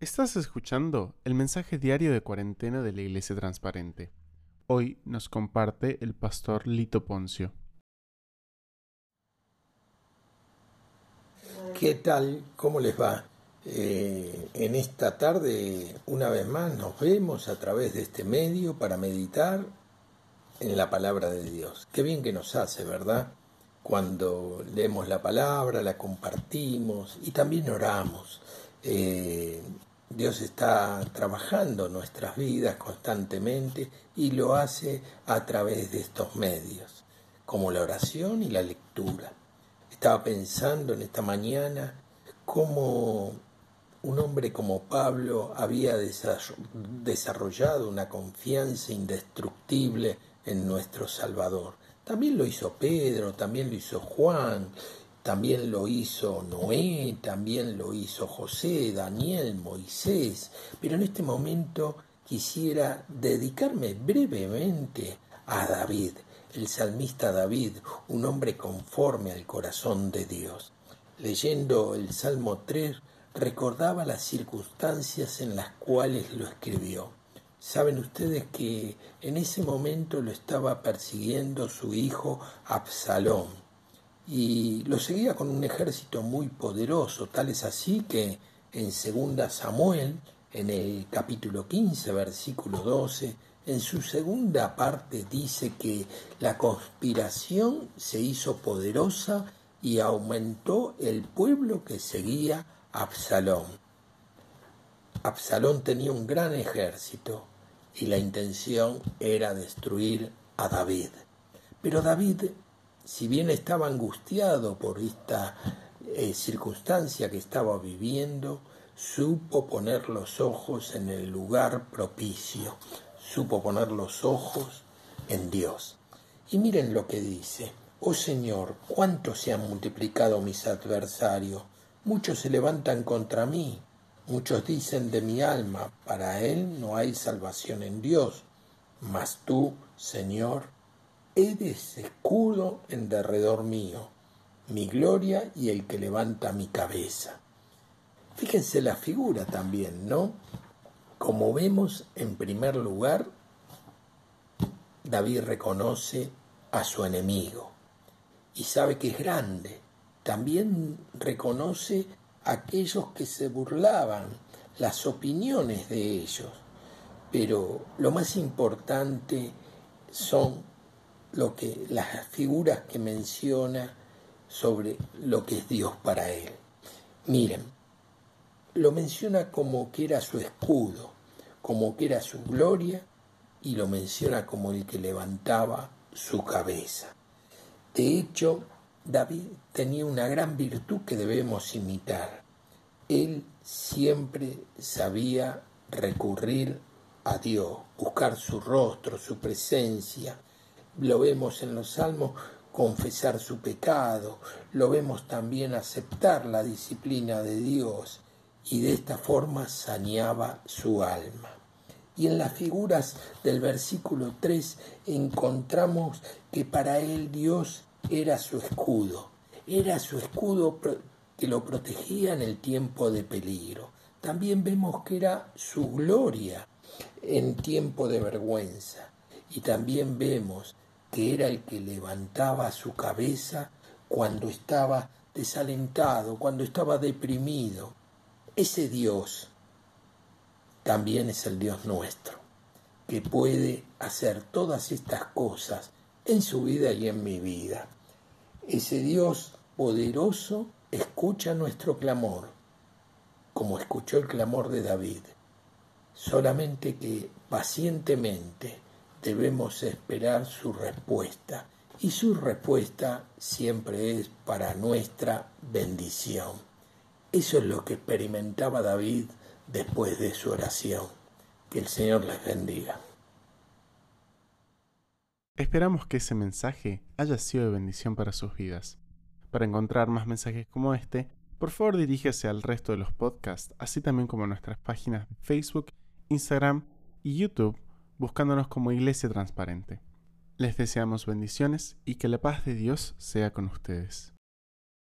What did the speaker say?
Estás escuchando el mensaje diario de cuarentena de la Iglesia Transparente. Hoy nos comparte el pastor Lito Poncio. ¿Qué tal? ¿Cómo les va? Eh, en esta tarde, una vez más, nos vemos a través de este medio para meditar en la palabra de Dios. Qué bien que nos hace, ¿verdad? Cuando leemos la palabra, la compartimos y también oramos. Eh, Dios está trabajando nuestras vidas constantemente y lo hace a través de estos medios, como la oración y la lectura. Estaba pensando en esta mañana cómo un hombre como Pablo había desarrollado una confianza indestructible en nuestro Salvador. También lo hizo Pedro, también lo hizo Juan, también lo hizo Noé, también lo hizo José, Daniel, Moisés, pero en este momento quisiera dedicarme brevemente a David, el salmista David, un hombre conforme al corazón de Dios. Leyendo el Salmo 3, recordaba las circunstancias en las cuales lo escribió. Saben ustedes que en ese momento lo estaba persiguiendo su hijo Absalón y lo seguía con un ejército muy poderoso, tal es así que en segunda Samuel, en el capítulo 15, versículo 12, en su segunda parte dice que la conspiración se hizo poderosa y aumentó el pueblo que seguía a Absalón. Absalón tenía un gran ejército y la intención era destruir a David. Pero David si bien estaba angustiado por esta eh, circunstancia que estaba viviendo, supo poner los ojos en el lugar propicio, supo poner los ojos en Dios. Y miren lo que dice, oh Señor, cuánto se han multiplicado mis adversarios, muchos se levantan contra mí, muchos dicen de mi alma, para él no hay salvación en Dios, mas tú, Señor, eres escudo en derredor mío, mi gloria y el que levanta mi cabeza. Fíjense la figura también, ¿no? Como vemos, en primer lugar, David reconoce a su enemigo y sabe que es grande. También reconoce a aquellos que se burlaban, las opiniones de ellos. Pero lo más importante son lo que las figuras que menciona sobre lo que es Dios para él. Miren, lo menciona como que era su escudo, como que era su gloria y lo menciona como el que levantaba su cabeza. De hecho, David tenía una gran virtud que debemos imitar. Él siempre sabía recurrir a Dios, buscar su rostro, su presencia, lo vemos en los salmos confesar su pecado, lo vemos también aceptar la disciplina de Dios y de esta forma saneaba su alma. Y en las figuras del versículo 3 encontramos que para él Dios era su escudo, era su escudo que lo protegía en el tiempo de peligro. También vemos que era su gloria en tiempo de vergüenza. Y también vemos que era el que levantaba su cabeza cuando estaba desalentado, cuando estaba deprimido. Ese Dios también es el Dios nuestro, que puede hacer todas estas cosas en su vida y en mi vida. Ese Dios poderoso escucha nuestro clamor, como escuchó el clamor de David, solamente que pacientemente debemos esperar su respuesta y su respuesta siempre es para nuestra bendición. Eso es lo que experimentaba David después de su oración. Que el Señor les bendiga. Esperamos que ese mensaje haya sido de bendición para sus vidas. Para encontrar más mensajes como este, por favor dirígese al resto de los podcasts, así también como a nuestras páginas de Facebook, Instagram y YouTube buscándonos como Iglesia Transparente. Les deseamos bendiciones y que la paz de Dios sea con ustedes.